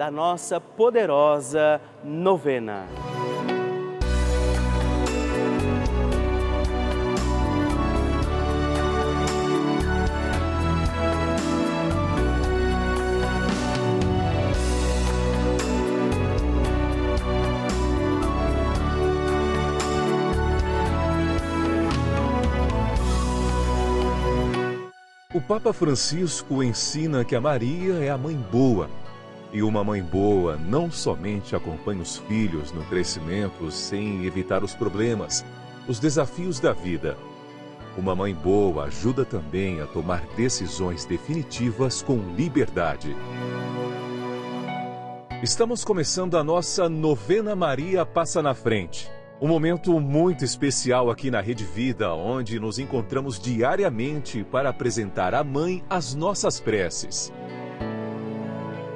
da nossa poderosa novena. O Papa Francisco ensina que a Maria é a mãe boa e uma mãe boa não somente acompanha os filhos no crescimento sem evitar os problemas, os desafios da vida. Uma mãe boa ajuda também a tomar decisões definitivas com liberdade. Estamos começando a nossa novena Maria Passa na Frente. Um momento muito especial aqui na Rede Vida, onde nos encontramos diariamente para apresentar à Mãe as nossas preces.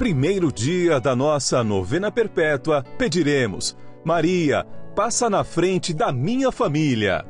primeiro dia da nossa novena perpétua, pediremos: Maria, passa na frente da minha família.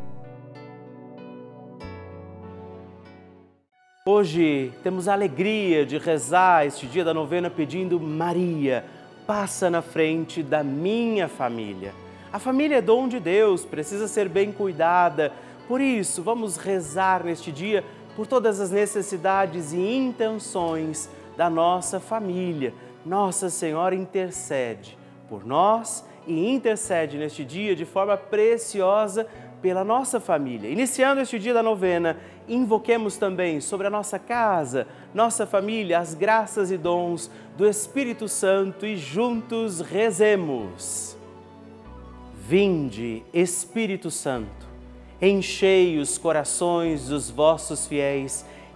Hoje temos a alegria de rezar este dia da novena pedindo: Maria, passa na frente da minha família. A família é dom de Deus, precisa ser bem cuidada. Por isso, vamos rezar neste dia por todas as necessidades e intenções da nossa família. Nossa Senhora intercede por nós e intercede neste dia de forma preciosa pela nossa família. Iniciando este dia da novena, invoquemos também sobre a nossa casa, nossa família, as graças e dons do Espírito Santo e juntos rezemos. Vinde, Espírito Santo, enchei os corações dos vossos fiéis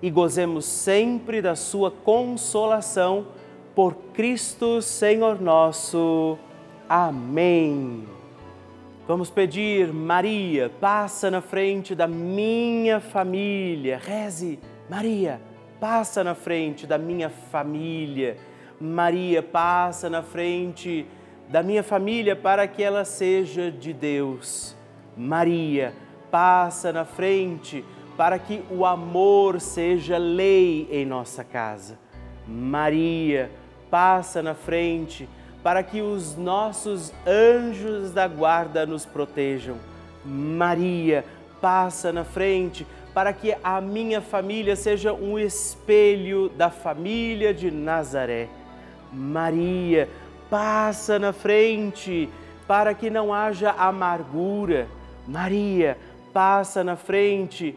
e gozemos sempre da sua consolação por Cristo Senhor nosso. Amém. Vamos pedir, Maria, passa na frente da minha família. Reze, Maria, passa na frente da minha família. Maria, passa na frente da minha família para que ela seja de Deus. Maria, passa na frente para que o amor seja lei em nossa casa. Maria, passa na frente para que os nossos anjos da guarda nos protejam. Maria, passa na frente para que a minha família seja um espelho da família de Nazaré. Maria, passa na frente para que não haja amargura. Maria, passa na frente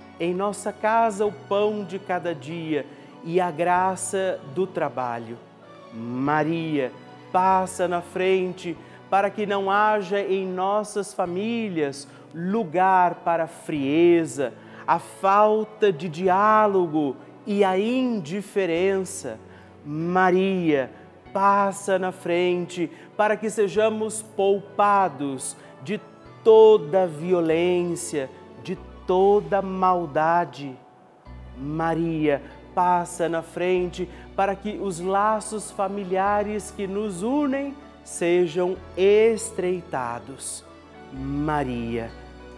em nossa casa o pão de cada dia e a graça do trabalho. Maria, passa na frente para que não haja em nossas famílias lugar para a frieza, a falta de diálogo e a indiferença. Maria, passa na frente para que sejamos poupados de toda violência, de toda maldade. Maria, passa na frente para que os laços familiares que nos unem sejam estreitados. Maria,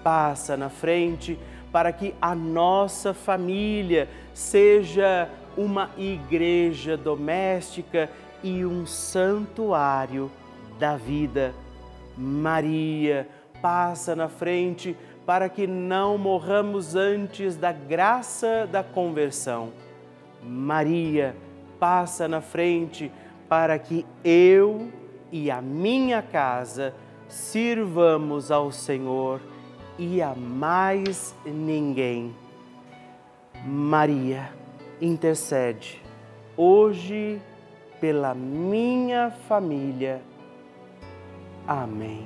passa na frente para que a nossa família seja uma igreja doméstica e um santuário da vida. Maria, passa na frente para que não morramos antes da graça da conversão. Maria, passa na frente para que eu e a minha casa sirvamos ao Senhor e a mais ninguém. Maria, intercede hoje pela minha família. Amém.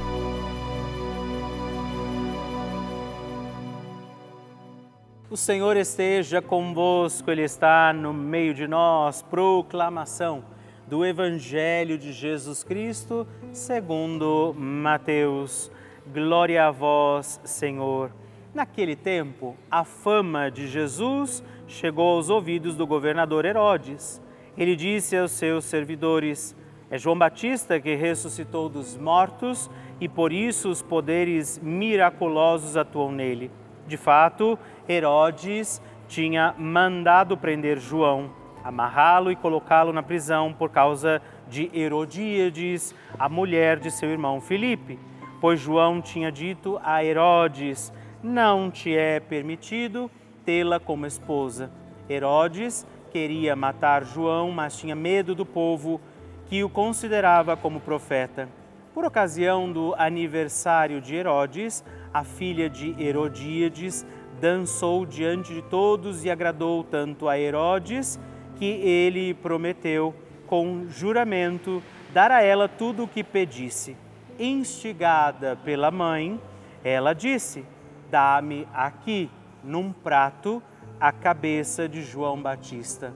O Senhor esteja convosco, Ele está no meio de nós. Proclamação do Evangelho de Jesus Cristo, segundo Mateus. Glória a vós, Senhor. Naquele tempo, a fama de Jesus chegou aos ouvidos do governador Herodes. Ele disse aos seus servidores: É João Batista que ressuscitou dos mortos e por isso os poderes miraculosos atuam nele. De fato, Herodes tinha mandado prender João, amarrá-lo e colocá-lo na prisão por causa de Herodíades, a mulher de seu irmão Filipe, pois João tinha dito a Herodes: Não te é permitido tê-la como esposa. Herodes queria matar João, mas tinha medo do povo que o considerava como profeta. Por ocasião do aniversário de Herodes, a filha de Herodíades, dançou diante de todos e agradou tanto a Herodes que ele prometeu com juramento dar a ela tudo o que pedisse. Instigada pela mãe, ela disse: Dá-me aqui, num prato, a cabeça de João Batista.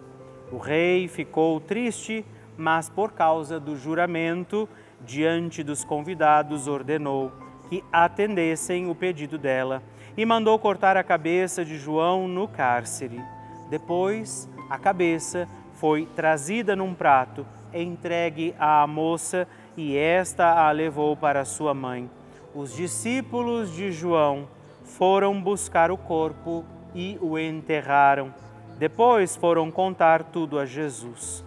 O rei ficou triste, mas por causa do juramento, diante dos convidados, ordenou que atendessem o pedido dela e mandou cortar a cabeça de João no cárcere. Depois, a cabeça foi trazida num prato, entregue à moça e esta a levou para sua mãe. Os discípulos de João foram buscar o corpo e o enterraram. Depois foram contar tudo a Jesus.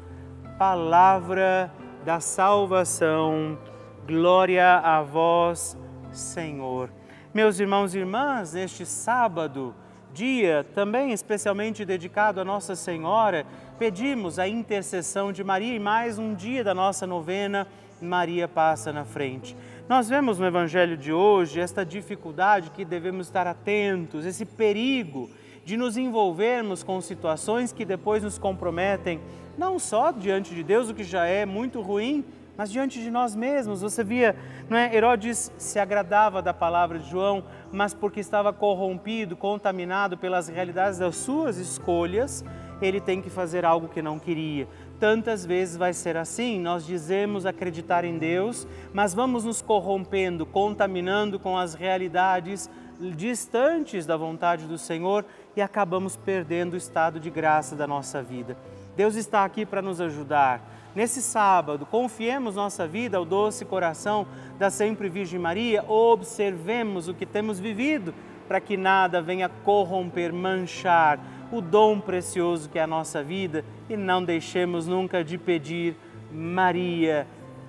Palavra da salvação, glória a vós, Senhor. Meus irmãos e irmãs, neste sábado, dia também especialmente dedicado a Nossa Senhora, pedimos a intercessão de Maria e mais um dia da nossa novena, Maria passa na frente. Nós vemos no Evangelho de hoje esta dificuldade que devemos estar atentos, esse perigo de nos envolvermos com situações que depois nos comprometem, não só diante de Deus, o que já é muito ruim, mas diante de nós mesmos. Você via, não é? Herodes se agradava da palavra de João, mas porque estava corrompido, contaminado pelas realidades das suas escolhas, ele tem que fazer algo que não queria. Tantas vezes vai ser assim, nós dizemos acreditar em Deus, mas vamos nos corrompendo, contaminando com as realidades distantes da vontade do Senhor e acabamos perdendo o estado de graça da nossa vida. Deus está aqui para nos ajudar Nesse sábado, confiemos nossa vida ao doce coração da sempre Virgem Maria, observemos o que temos vivido, para que nada venha corromper, manchar o dom precioso que é a nossa vida e não deixemos nunca de pedir, Maria,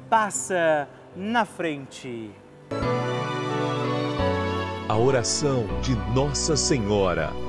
passa na frente. A oração de Nossa Senhora.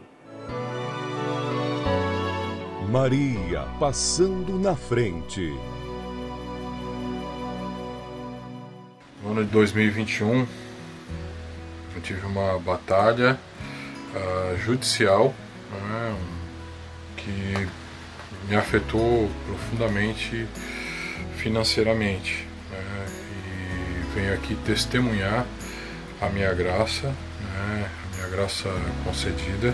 Maria passando na frente. No ano de 2021, eu tive uma batalha uh, judicial né, que me afetou profundamente financeiramente. Né, e venho aqui testemunhar a minha graça, né, a minha graça concedida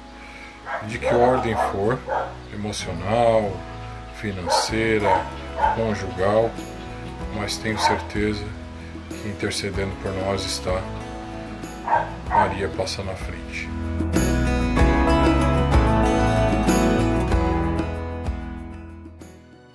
de que ordem for, emocional, financeira, conjugal, mas tenho certeza que intercedendo por nós está Maria passa na frente.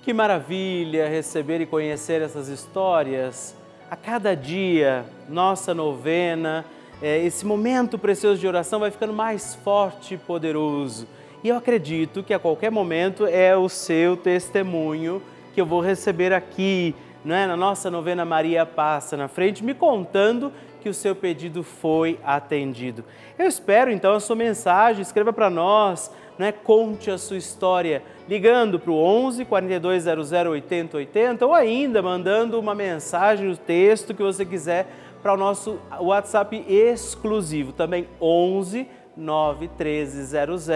Que maravilha receber e conhecer essas histórias. A cada dia, nossa novena, é, esse momento precioso de oração vai ficando mais forte e poderoso. E eu acredito que a qualquer momento é o seu testemunho que eu vou receber aqui, né, na nossa novena Maria Passa na frente, me contando que o seu pedido foi atendido. Eu espero então a sua mensagem, escreva para nós, né, conte a sua história, ligando para o 11 4200 8080 ou ainda mandando uma mensagem, o texto que você quiser para o nosso WhatsApp exclusivo, também 11 91300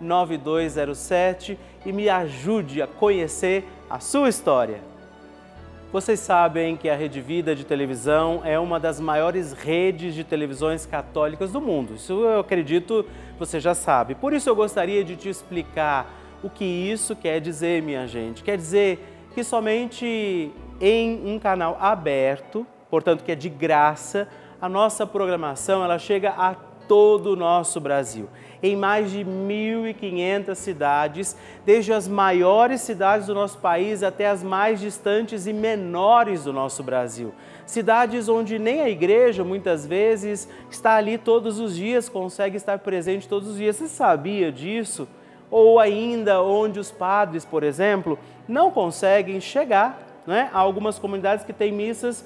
9207 e me ajude a conhecer a sua história. Vocês sabem que a Rede Vida de televisão é uma das maiores redes de televisões católicas do mundo. Isso eu acredito você já sabe. Por isso eu gostaria de te explicar o que isso quer dizer, minha gente. Quer dizer que somente em um canal aberto, portanto que é de graça, a nossa programação ela chega a todo o nosso Brasil, em mais de 1.500 cidades, desde as maiores cidades do nosso país até as mais distantes e menores do nosso Brasil. Cidades onde nem a igreja muitas vezes está ali todos os dias, consegue estar presente todos os dias. Você sabia disso? Ou ainda onde os padres, por exemplo, não conseguem chegar né, a algumas comunidades que têm missas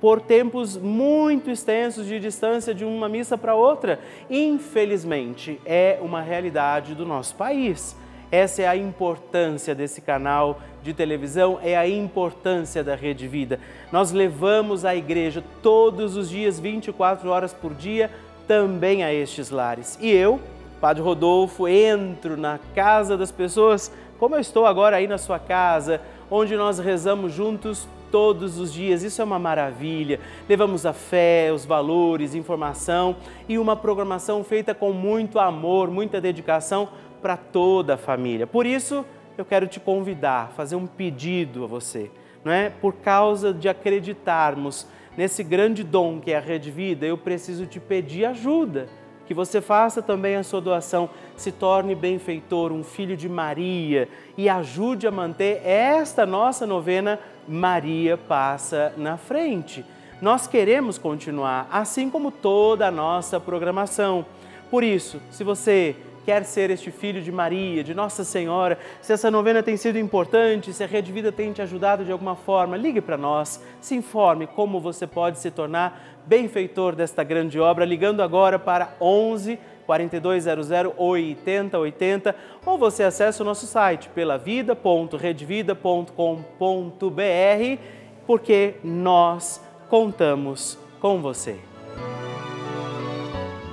por tempos muito extensos de distância de uma missa para outra. Infelizmente, é uma realidade do nosso país. Essa é a importância desse canal de televisão, é a importância da Rede Vida. Nós levamos a igreja todos os dias, 24 horas por dia, também a estes lares. E eu, Padre Rodolfo, entro na casa das pessoas, como eu estou agora aí na sua casa, onde nós rezamos juntos todos os dias. Isso é uma maravilha. Levamos a fé, os valores, informação e uma programação feita com muito amor, muita dedicação para toda a família. Por isso, eu quero te convidar, fazer um pedido a você, não é? Por causa de acreditarmos nesse grande dom que é a Rede Vida, eu preciso te pedir ajuda que você faça também a sua doação, se torne benfeitor, um filho de Maria e ajude a manter esta nossa novena Maria passa na frente. Nós queremos continuar, assim como toda a nossa programação. Por isso, se você quer ser este filho de Maria, de Nossa Senhora, se essa novena tem sido importante, se a Rede Vida tem te ajudado de alguma forma, ligue para nós, se informe como você pode se tornar benfeitor desta grande obra, ligando agora para 11 4200 8080 ou você acessa o nosso site pelavida.redvida.com.br porque nós contamos com você.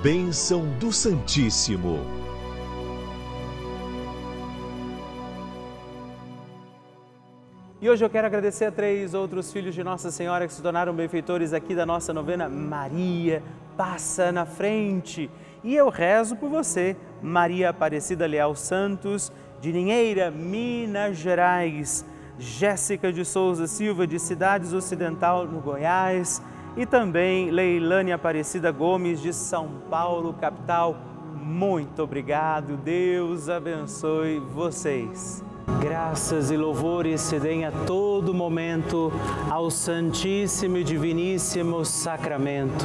Bênção do Santíssimo. E hoje eu quero agradecer a três outros filhos de Nossa Senhora que se tornaram benfeitores aqui da nossa novena Maria Passa na Frente. E eu rezo por você, Maria Aparecida Leal Santos, de Ninheira, Minas Gerais, Jéssica de Souza Silva, de Cidades Ocidental, no Goiás, e também Leilane Aparecida Gomes, de São Paulo, capital. Muito obrigado, Deus abençoe vocês. Graças e louvores se deem a todo momento ao Santíssimo e Diviníssimo Sacramento.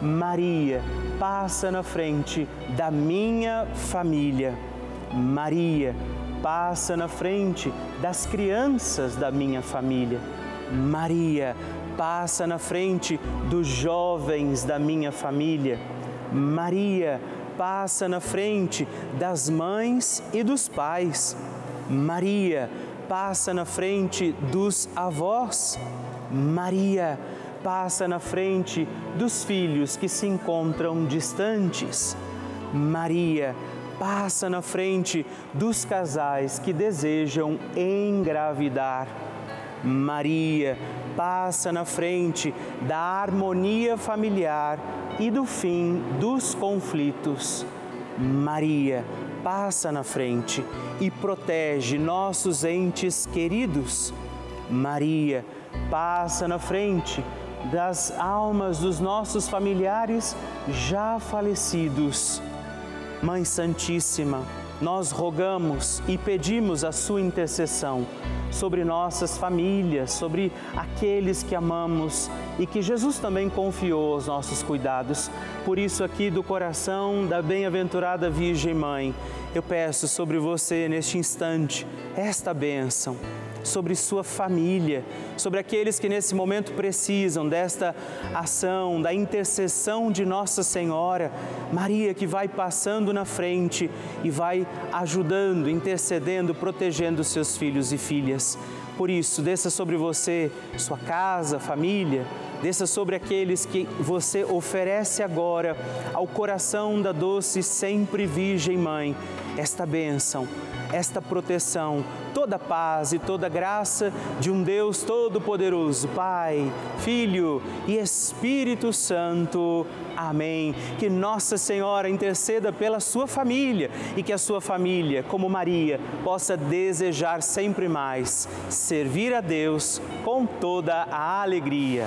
Maria, passa na frente da minha família. Maria, passa na frente das crianças da minha família. Maria, passa na frente dos jovens da minha família. Maria, passa na frente das mães e dos pais. Maria, passa na frente dos avós. Maria, passa na frente dos filhos que se encontram distantes. Maria, passa na frente dos casais que desejam engravidar. Maria passa na frente da harmonia familiar e do fim dos conflitos. Maria passa na frente e protege nossos entes queridos. Maria passa na frente das almas dos nossos familiares já falecidos. Mãe Santíssima, nós rogamos e pedimos a sua intercessão sobre nossas famílias, sobre aqueles que amamos e que Jesus também confiou aos nossos cuidados. Por isso, aqui do coração da bem-aventurada Virgem Mãe, eu peço sobre você neste instante esta bênção sobre sua família, sobre aqueles que nesse momento precisam desta ação, da intercessão de Nossa Senhora. Maria que vai passando na frente e vai ajudando, intercedendo, protegendo seus filhos e filhas. Por isso, desça sobre você, sua casa, família, desça sobre aqueles que você oferece agora ao coração da doce sempre Virgem Mãe esta bênção, esta proteção, toda paz e toda graça de um Deus Todo-Poderoso, Pai, Filho e Espírito Santo. Amém. Que Nossa Senhora interceda pela sua família e que a sua família, como Maria, possa desejar sempre mais servir a Deus com toda a alegria.